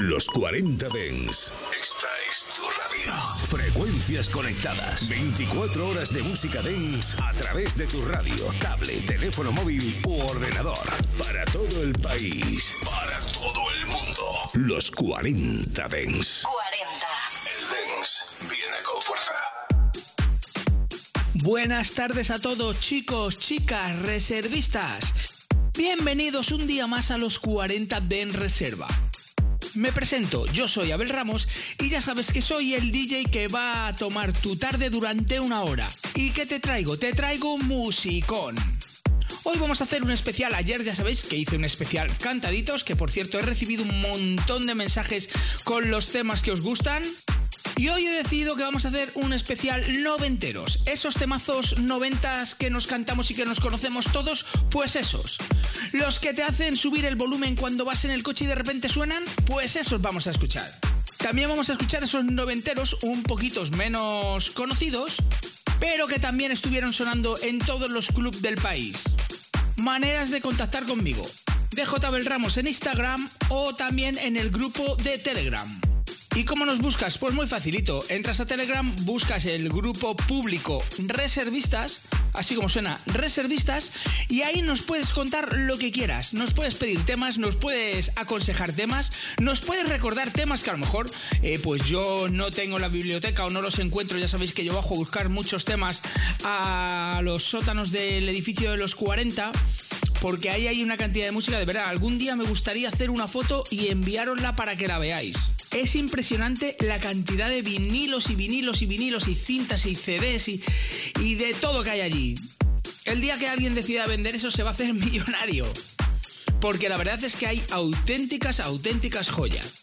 Los 40 Dens. Esta es tu radio. Frecuencias conectadas. 24 horas de música dance a través de tu radio, tablet, teléfono móvil u ordenador. Para todo el país. Para todo el mundo. Los 40 Dens. 40. El dance viene con fuerza. Buenas tardes a todos, chicos, chicas, reservistas. Bienvenidos un día más a los 40 de En Reserva. Me presento, yo soy Abel Ramos y ya sabes que soy el DJ que va a tomar tu tarde durante una hora. ¿Y qué te traigo? Te traigo musicón. Hoy vamos a hacer un especial. Ayer ya sabéis que hice un especial cantaditos, que por cierto he recibido un montón de mensajes con los temas que os gustan. Y hoy he decidido que vamos a hacer un especial noventeros. Esos temazos noventas que nos cantamos y que nos conocemos todos, pues esos. Los que te hacen subir el volumen cuando vas en el coche y de repente suenan, pues esos vamos a escuchar. También vamos a escuchar esos noventeros un poquitos menos conocidos, pero que también estuvieron sonando en todos los clubs del país. Maneras de contactar conmigo. DJ Bel Ramos en Instagram o también en el grupo de Telegram. ¿Y cómo nos buscas? Pues muy facilito. Entras a Telegram, buscas el grupo público Reservistas, así como suena Reservistas, y ahí nos puedes contar lo que quieras. Nos puedes pedir temas, nos puedes aconsejar temas, nos puedes recordar temas que a lo mejor eh, pues yo no tengo en la biblioteca o no los encuentro. Ya sabéis que yo bajo a buscar muchos temas a los sótanos del edificio de los 40 porque ahí hay una cantidad de música de verdad. Algún día me gustaría hacer una foto y enviárosla para que la veáis. Es impresionante la cantidad de vinilos y vinilos y vinilos y cintas y CDs y, y de todo que hay allí. El día que alguien decida vender eso se va a hacer millonario. Porque la verdad es que hay auténticas, auténticas joyas.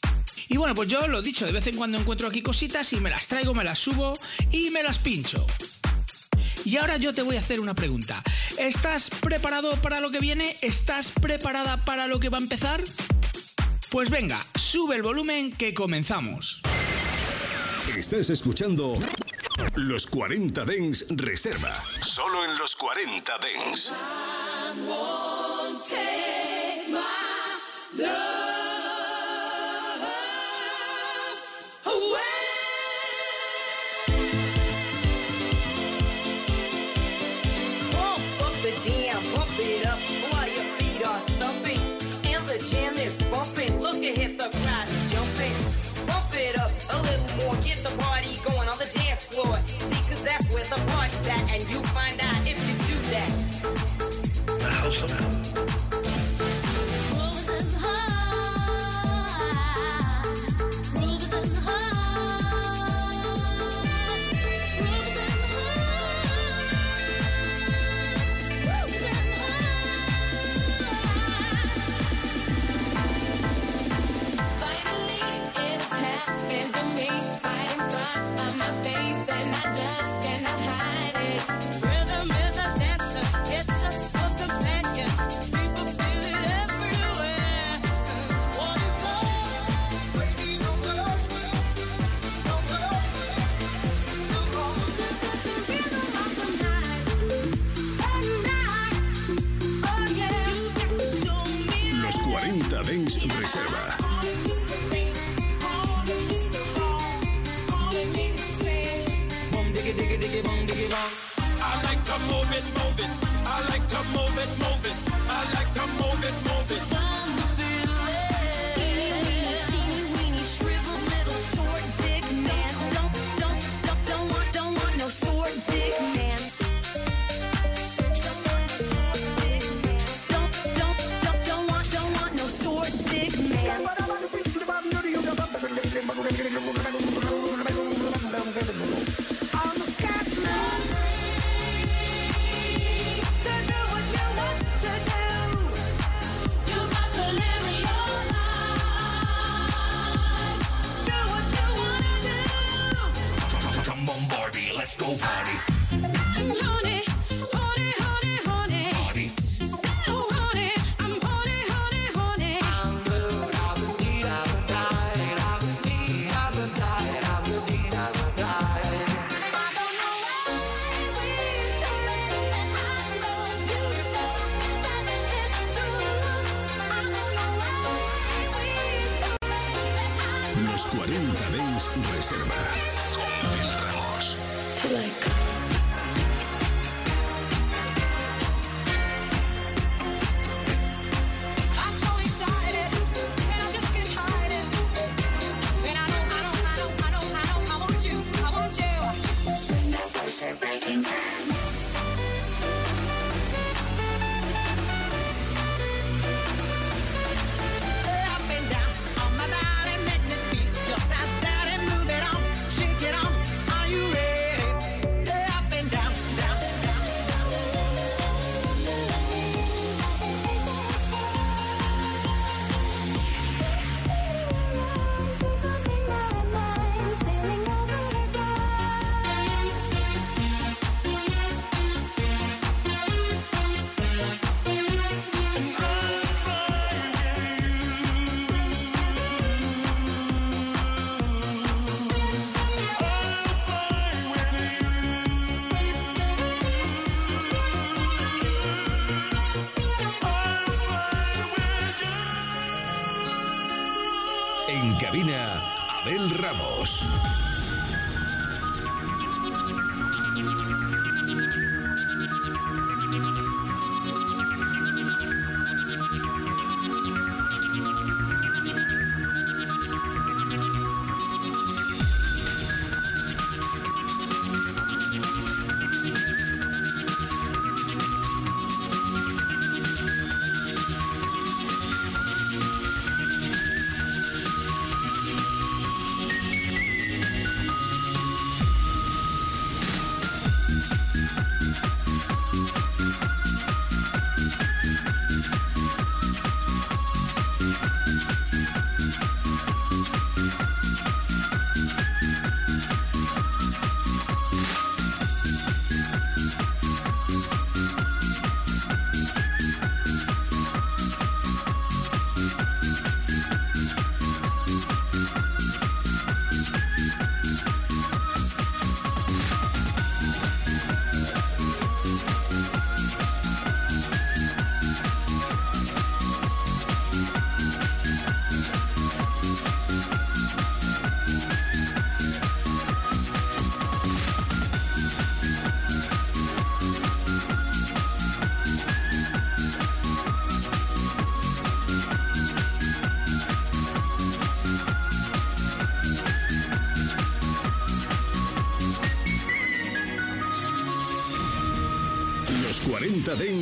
Y bueno, pues yo lo dicho, de vez en cuando encuentro aquí cositas y me las traigo, me las subo y me las pincho. Y ahora yo te voy a hacer una pregunta. ¿Estás preparado para lo que viene? ¿Estás preparada para lo que va a empezar? Pues venga, sube el volumen que comenzamos. Estás escuchando Los 40 Dens Reserva. Solo en los 40 Dens. Get the party going on the dance floor. See, cause that's where the party's at, and you find out if you do that. Rhythm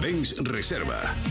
Benz Reserva.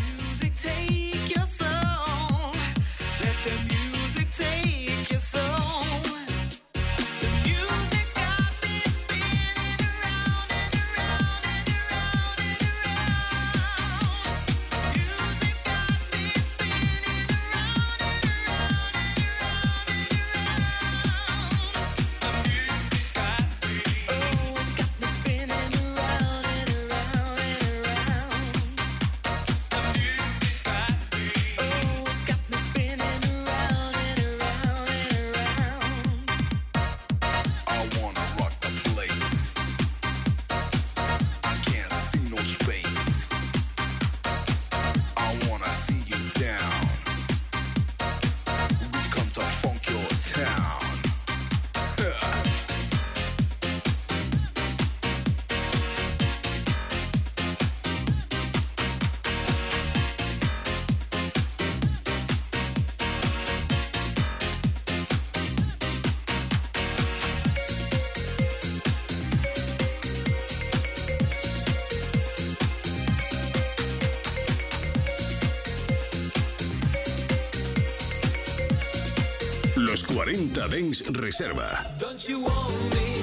Reserva. Don't you me?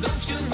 Don't you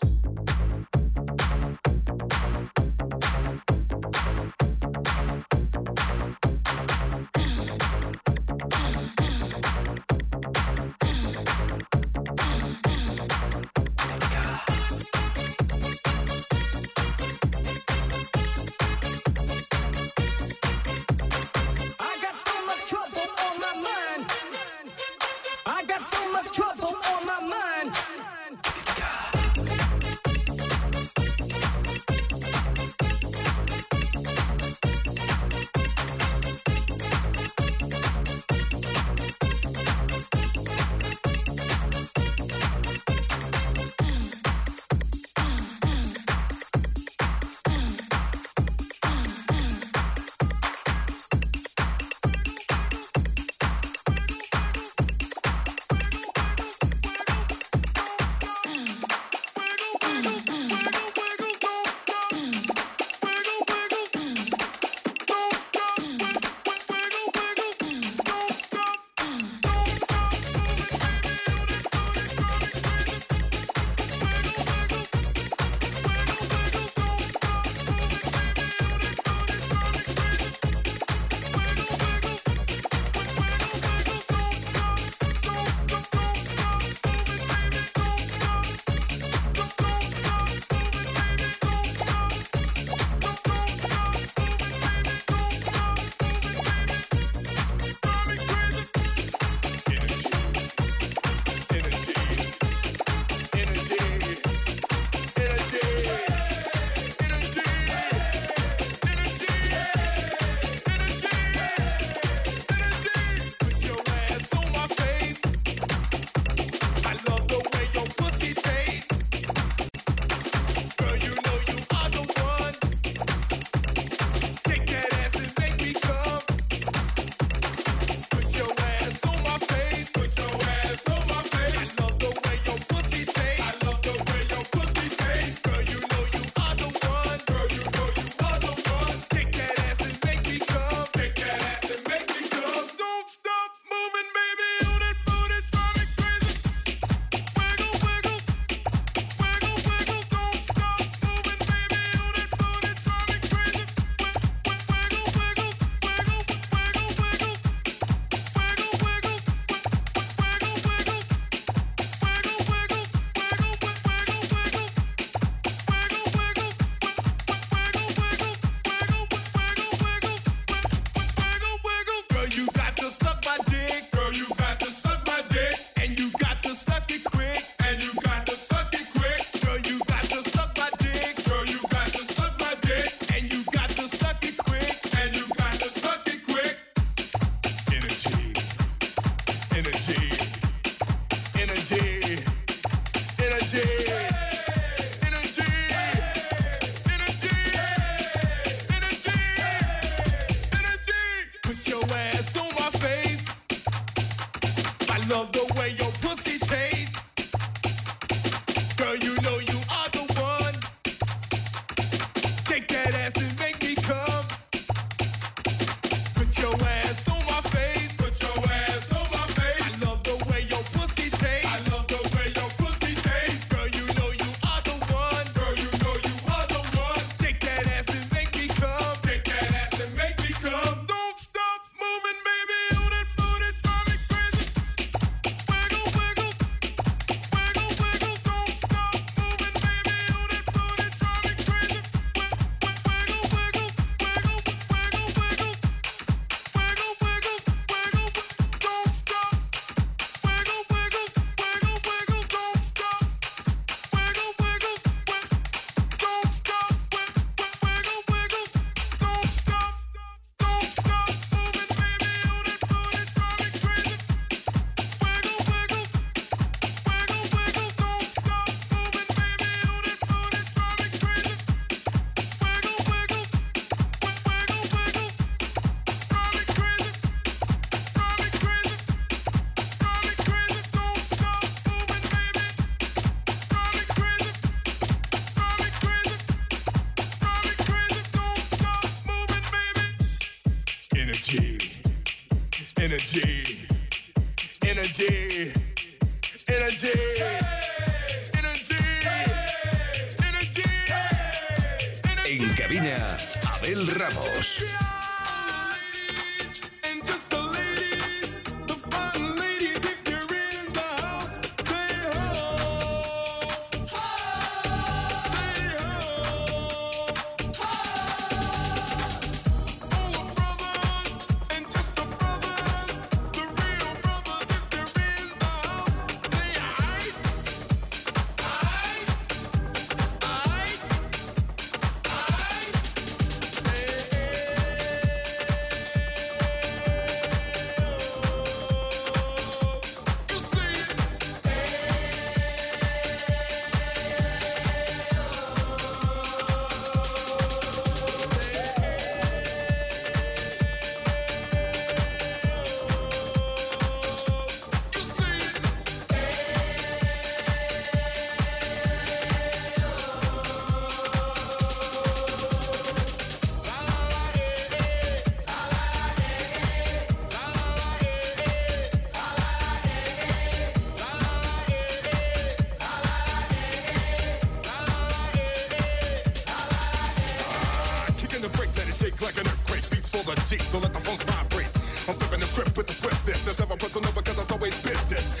with the swiftness. It's never personal because it's always business.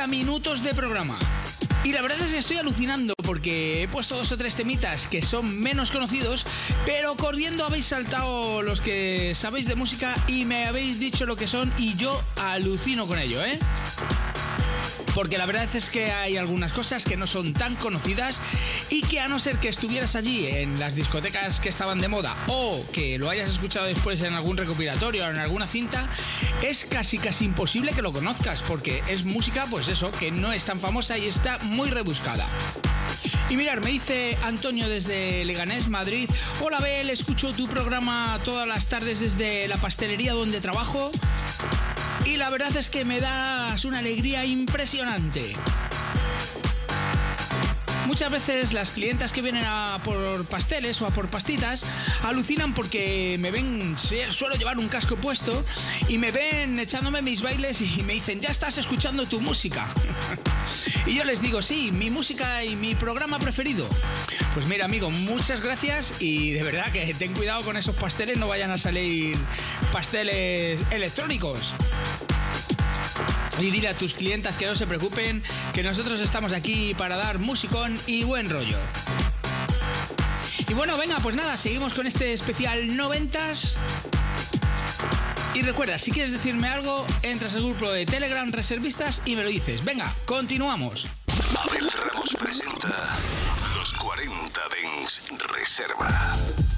30 minutos de programa. Y la verdad es que estoy alucinando porque he puesto dos o tres temitas que son menos conocidos, pero corriendo habéis saltado los que sabéis de música y me habéis dicho lo que son y yo alucino con ello, ¿eh? Porque la verdad es que hay algunas cosas que no son tan conocidas y que a no ser que estuvieras allí en las discotecas que estaban de moda o que lo hayas escuchado después en algún recopilatorio o en alguna cinta, es casi casi imposible que lo conozcas porque es música, pues eso, que no es tan famosa y está muy rebuscada. Y mirar, me dice Antonio desde Leganés, Madrid. Hola Bel, escucho tu programa todas las tardes desde la pastelería donde trabajo. Y la verdad es que me das una alegría impresionante. Muchas veces las clientas que vienen a por pasteles o a por pastitas alucinan porque me ven, suelo llevar un casco puesto y me ven echándome mis bailes y me dicen, ya estás escuchando tu música. y yo les digo, sí, mi música y mi programa preferido. Pues mira, amigo, muchas gracias y de verdad que ten cuidado con esos pasteles, no vayan a salir pasteles electrónicos. Y dile a tus clientas que no se preocupen, que nosotros estamos aquí para dar musicón y buen rollo. Y bueno, venga, pues nada, seguimos con este especial noventas. Y recuerda, si quieres decirme algo, entras al grupo de Telegram Reservistas y me lo dices. Venga, continuamos. Abel Ramos presenta Los 40 Dens Reserva.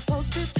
supposed to do?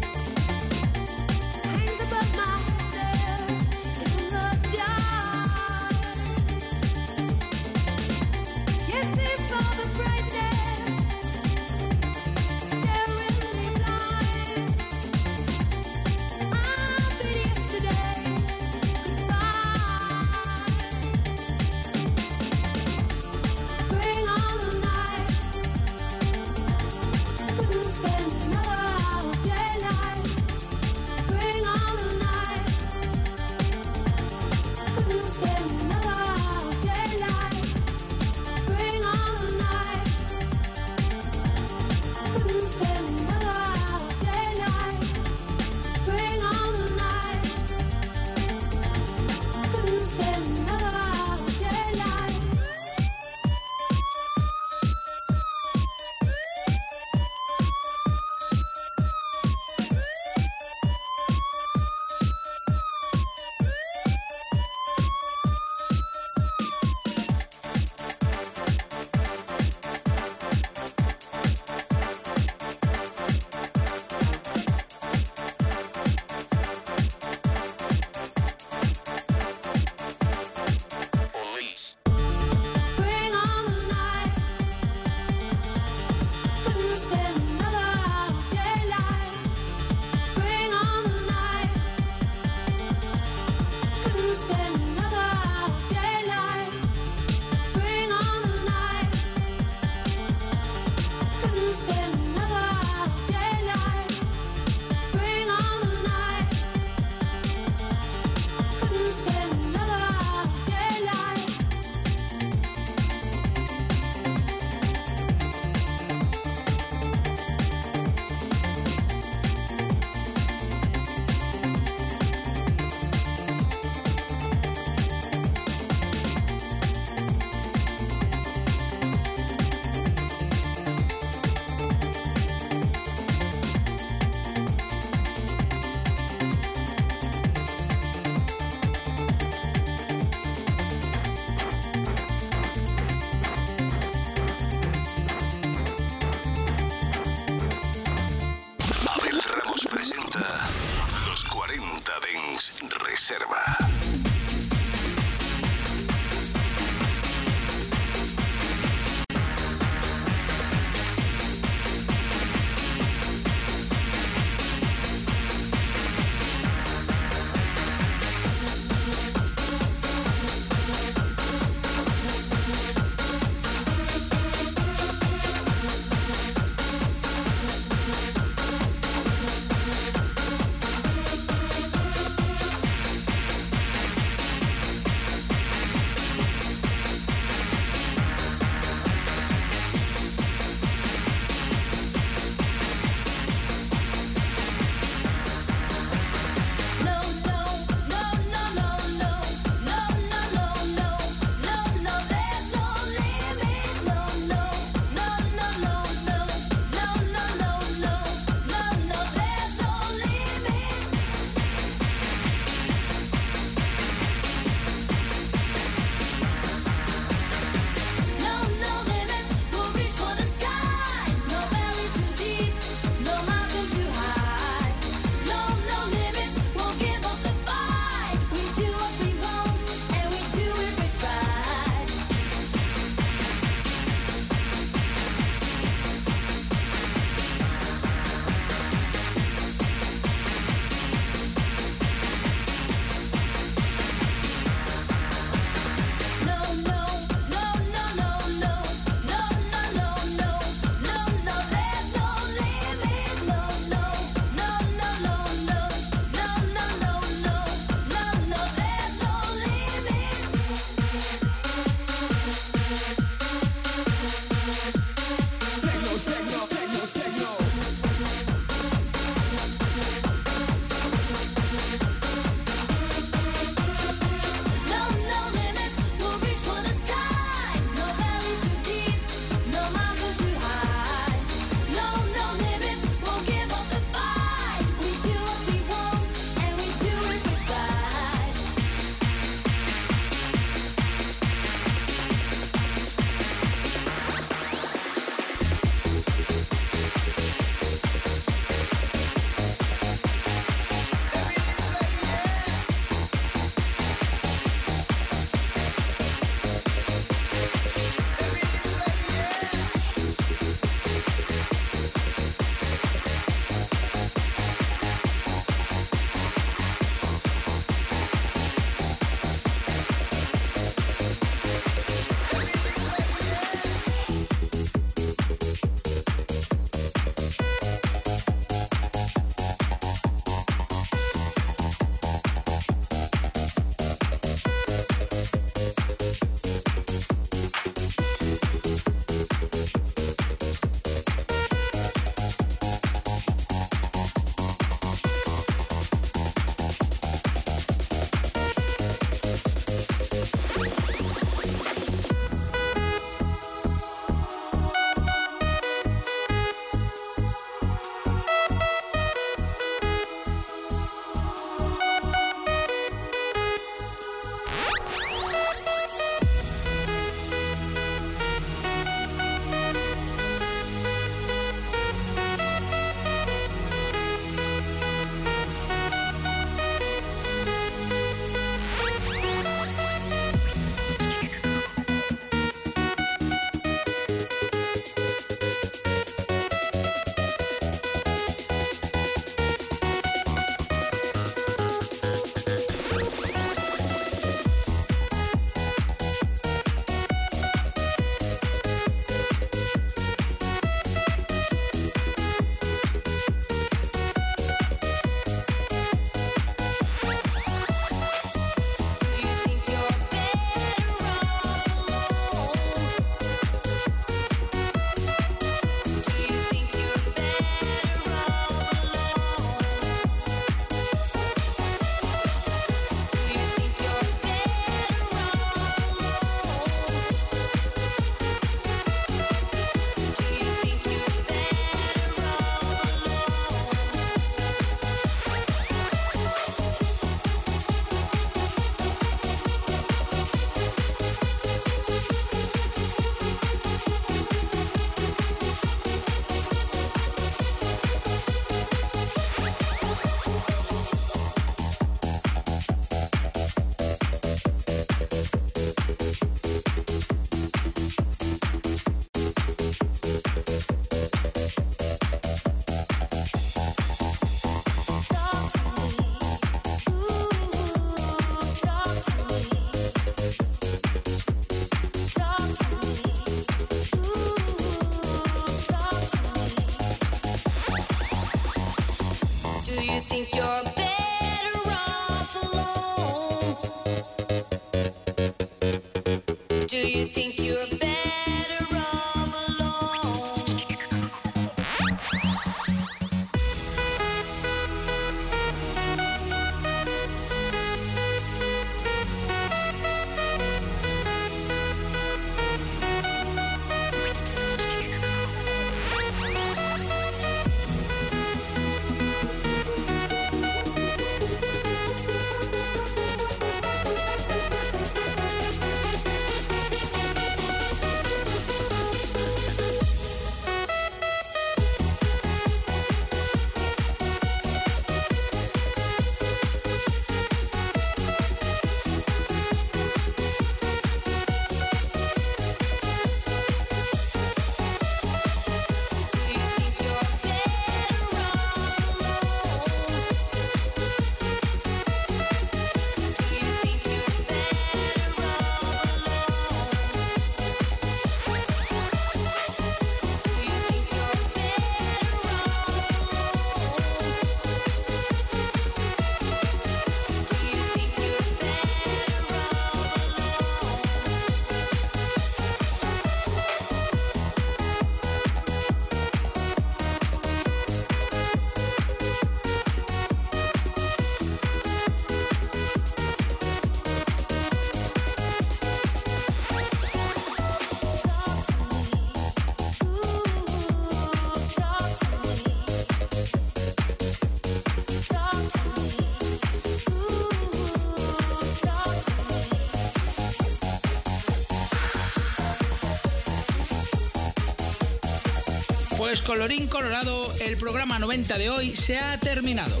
Colorín colorado, el programa 90 de hoy se ha terminado.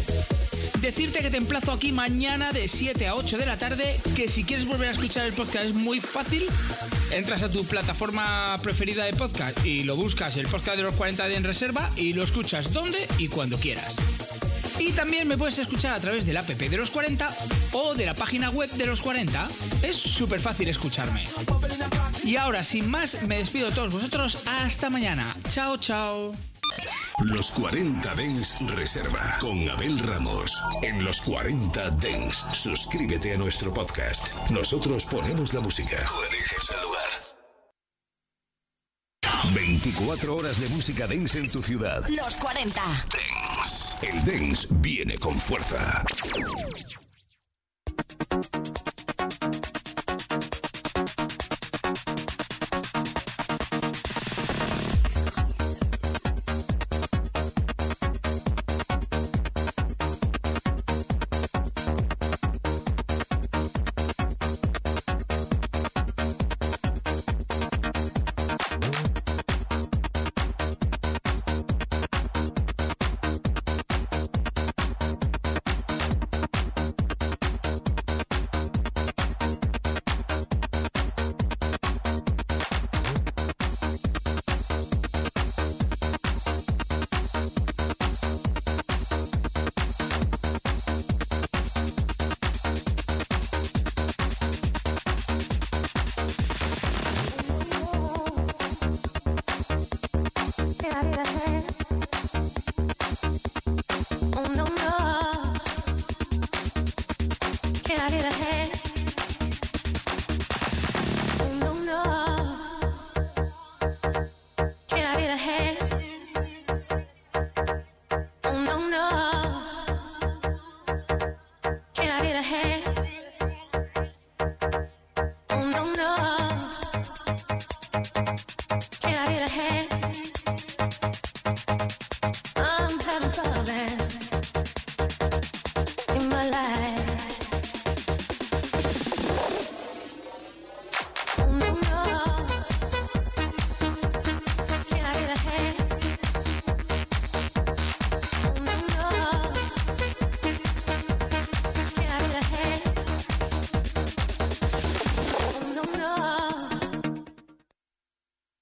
Decirte que te emplazo aquí mañana de 7 a 8 de la tarde, que si quieres volver a escuchar el podcast es muy fácil. Entras a tu plataforma preferida de podcast y lo buscas, el podcast de los 40 de en reserva, y lo escuchas donde y cuando quieras. Y también me puedes escuchar a través del app de los 40 o de la página web de los 40. Es súper fácil escucharme. Y ahora, sin más, me despido de todos vosotros. Hasta mañana. Chao, chao. Los 40 Dens Reserva con Abel Ramos. En los 40 Dens, suscríbete a nuestro podcast. Nosotros ponemos la música. Tú eliges el lugar. 24 horas de música dance en tu ciudad. Los 40. El dance viene con fuerza.